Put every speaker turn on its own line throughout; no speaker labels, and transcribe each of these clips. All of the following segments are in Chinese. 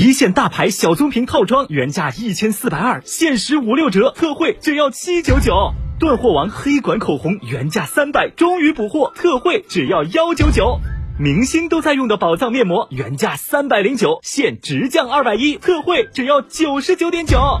一线大牌小棕瓶套装原价一千四百二，限时五六折，特惠只要七九九。断货王黑管口红原价三百，终于补货，特惠只要幺九九。明星都在用的宝藏面膜原价三百零九，现直降二百一，特惠只要九十九点九。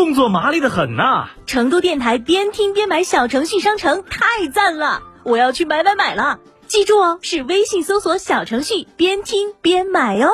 动作麻利的很呐！
成都电台边听边买小程序商城太赞了，我要去买买买了！记住哦，是微信搜索小程序边听边买哦。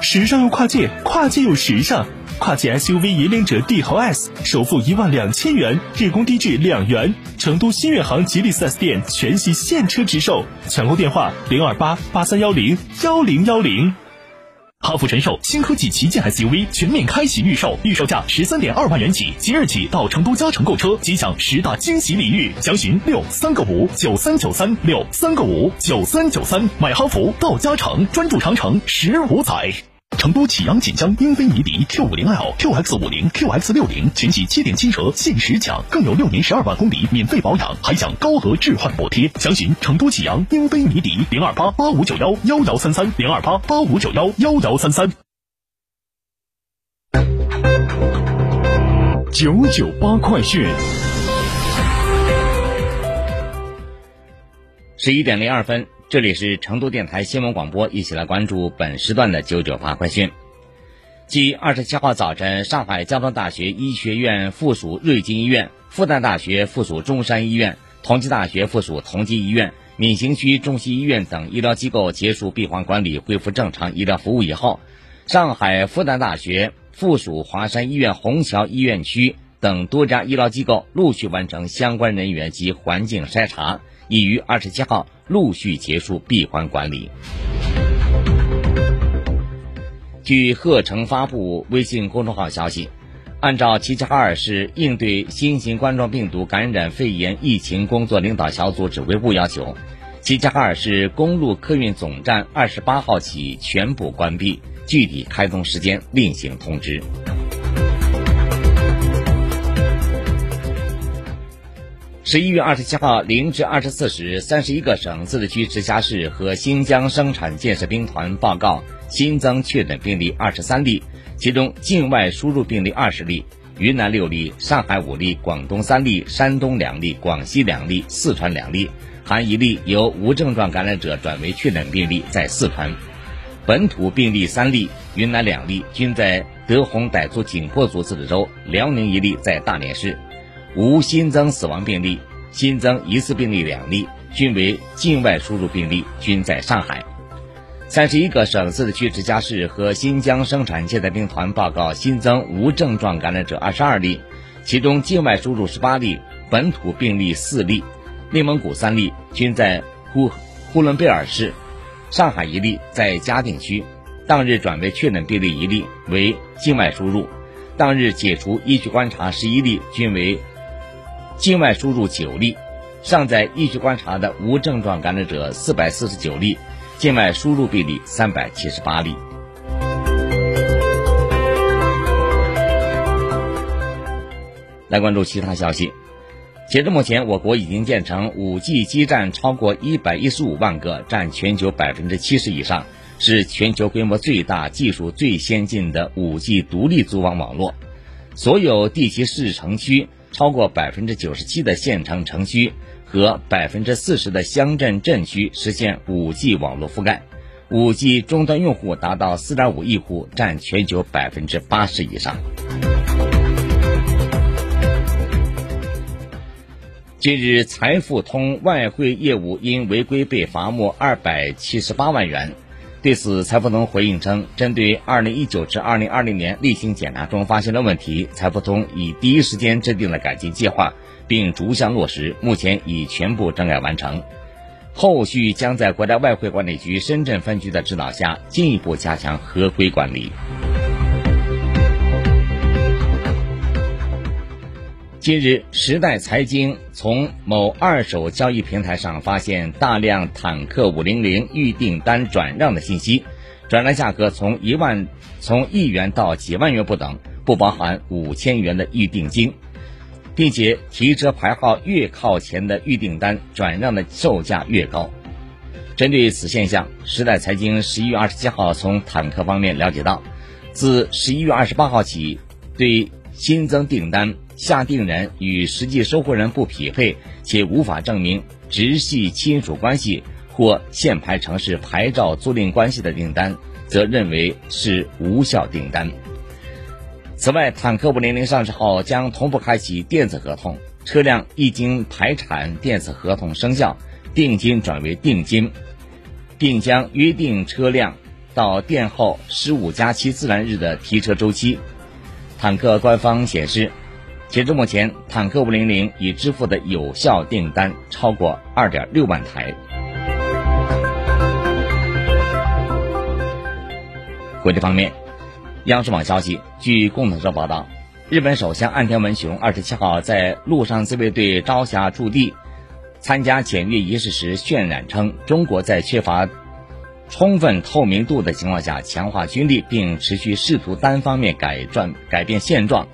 时尚又跨界，跨界又时尚，跨界 SUV 引领者帝豪 S 首付一万两千元，日供低至两元。成都新远航吉利 4S 店全系现车直售，抢购电话零二八八三幺零幺零幺零。哈弗神兽新科技旗舰 SUV 全面开启预售，预售价十三点二万元起，即日起到成都嘉诚购车，即享十大惊喜礼遇，详询六三个五九三九三六三个五九三九三，买哈弗到嘉诚，专注长城十五载。成都启阳锦江英菲尼迪 Q 五零 L、QX 五零、QX 六零全系七点七折限时抢，更有六年十二万公里免费保养，还享高额置换补贴。详询成都启阳英菲尼迪零二八八五九幺幺幺三三零二八八五九幺幺幺三三。
九九八快讯，
十一点零二分。这里是成都电台新闻广播，一起来关注本时段的九九八快讯。继二十七号早晨，上海交通大学医学院附属瑞金医院、复旦大学附属中山医院、同济大学附属同济医院、闵行区中西医院等医疗机构结束闭环管理，恢复正常医疗服务以后，上海复旦大学附属华山医院虹桥医院区等多家医疗机构陆续完成相关人员及环境筛查，已于二十七号。陆续结束闭环管理。据鹤城发布微信公众号消息，按照齐齐哈尔市应对新型冠状病毒感染肺炎疫情工作领导小组指挥部要求，齐齐哈尔市公路客运总站二十八号起全部关闭，具体开通时间另行通知。十一月二十七号零至二十四时，三十一个省、自治区、直辖市和新疆生产建设兵团报告新增确诊病例二十三例，其中境外输入病例二十例，云南六例，上海五例，广东三例，山东两例，广西两例，四川两例，含一例由无症状感染者转为确诊病例在四川。本土病例三例，云南两例，均在德宏傣族景颇族自治州，辽宁一例在大连市。无新增死亡病例，新增疑似病例两例，均为境外输入病例，均在上海。三十一个省、自治区、直辖市和新疆生产建设兵团报告新增无症状感染者二十二例，其中境外输入十八例，本土病例四例，内蒙古三例，均在呼呼伦贝尔市；上海一例在嘉定区。当日转为确诊病例一例为境外输入，当日解除医学观察十一例，均为。境外输入九例，尚在医学观察的无症状感染者四百四十九例，境外输入病例三百七十八例。来关注其他消息，截至目前，我国已经建成五 G 基站超过一百一十五万个，占全球百分之七十以上，是全球规模最大、技术最先进的五 G 独立组网网络。所有地级市城区。超过百分之九十七的县城城区和百分之四十的乡镇镇区实现 5G 网络覆盖，5G 终端用户达到4.5亿户，占全球百分之八十以上。近日，财付通外汇业务因违规被罚没二百七十八万元。对此，财付通回应称，针对二零一九至二零二零年例行检查中发现的问题，财付通已第一时间制定了改进计划，并逐项落实，目前已全部整改完成。后续将在国家外汇管理局深圳分局的指导下，进一步加强合规管理。近日，时代财经从某二手交易平台上发现大量坦克五零零预订单转让的信息，转让价格从一万从一元到几万元不等，不包含五千元的预定金，并且提车牌号越靠前的预订单转让的售价越高。针对此现象，时代财经十一月二十七号从坦克方面了解到，自十一月二十八号起，对新增订单。下定人与实际收货人不匹配，且无法证明直系亲属关系或限牌城市牌照租赁关系的订单，则认为是无效订单。此外，坦克五零零上市后将同步开启电子合同，车辆一经排产，电子合同生效，定金转为定金，并将约定车辆到店后十五加七自然日的提车周期。坦克官方显示。截至目前，坦克五零零已支付的有效订单超过二点六万台。国际方面，央视网消息，据共同社报道，日本首相岸田文雄二十七号在陆上自卫队朝霞驻地参加检阅仪式时渲染称，中国在缺乏充分透明度的情况下强化军力，并持续试图单方面改转改变现状。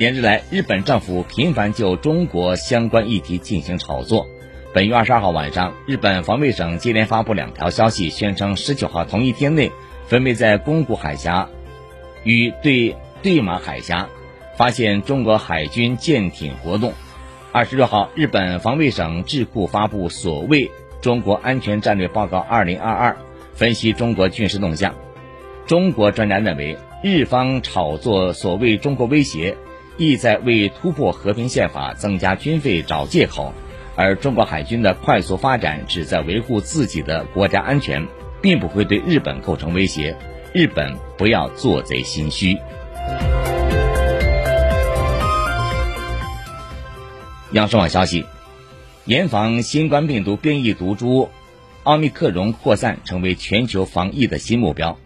连日来，日本政府频繁就中国相关议题进行炒作。本月二十二号晚上，日本防卫省接连发布两条消息，宣称十九号同一天内，分别在宫古海峡与对对马海峡发现中国海军舰艇活动。二十六号，日本防卫省智库发布所谓《中国安全战略报告二零二二》，分析中国军事动向。中国专家认为，日方炒作所谓中国威胁。意在为突破和平宪法、增加军费找借口，而中国海军的快速发展只在维护自己的国家安全，并不会对日本构成威胁。日本不要做贼心虚。央视网消息，严防新冠病毒变异毒株奥密克戎扩散，成为全球防疫的新目标。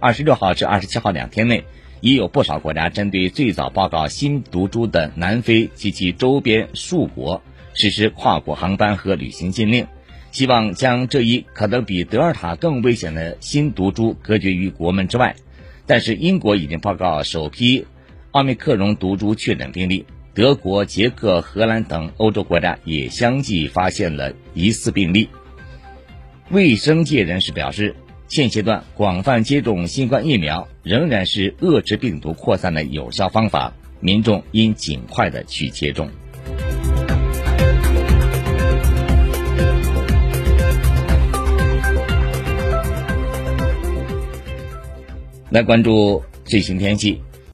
二十六号至二十七号两天内。已有不少国家针对最早报告新毒株的南非及其周边数国实施跨国航班和旅行禁令，希望将这一可能比德尔塔更危险的新毒株隔绝于国门之外。但是，英国已经报告首批奥密克戎毒株确诊病例，德国、捷克、荷兰等欧洲国家也相继发现了疑似病例。卫生界人士表示。现阶段，广泛接种新冠疫苗仍然是遏制病毒扩散的有效方法，民众应尽快的去接种。来关注最新天气。